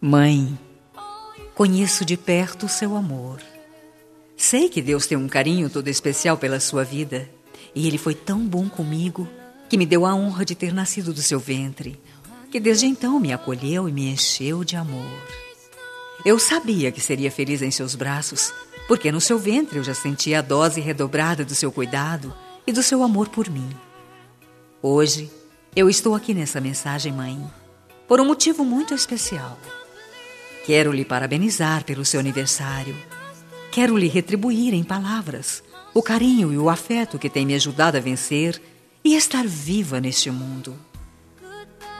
Mãe, conheço de perto o seu amor. Sei que Deus tem um carinho todo especial pela sua vida, e ele foi tão bom comigo que me deu a honra de ter nascido do seu ventre, que desde então me acolheu e me encheu de amor. Eu sabia que seria feliz em seus braços porque no seu ventre eu já sentia a dose redobrada do seu cuidado e do seu amor por mim. Hoje, eu estou aqui nessa mensagem, mãe, por um motivo muito especial. Quero lhe parabenizar pelo seu aniversário. Quero lhe retribuir em palavras o carinho e o afeto que tem me ajudado a vencer e estar viva neste mundo.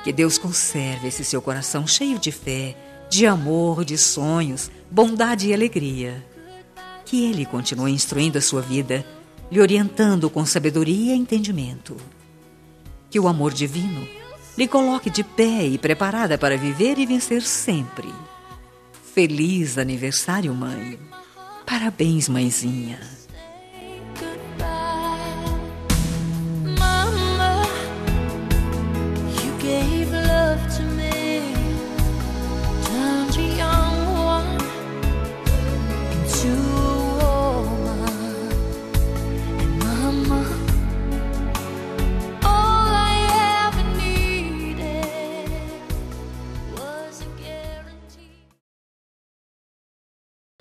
Que Deus conserve esse seu coração cheio de fé, de amor, de sonhos, bondade e alegria. Que Ele continue instruindo a sua vida, lhe orientando com sabedoria e entendimento. Que o amor divino lhe coloque de pé e preparada para viver e vencer sempre. Feliz aniversário, mãe. Parabéns, mãezinha.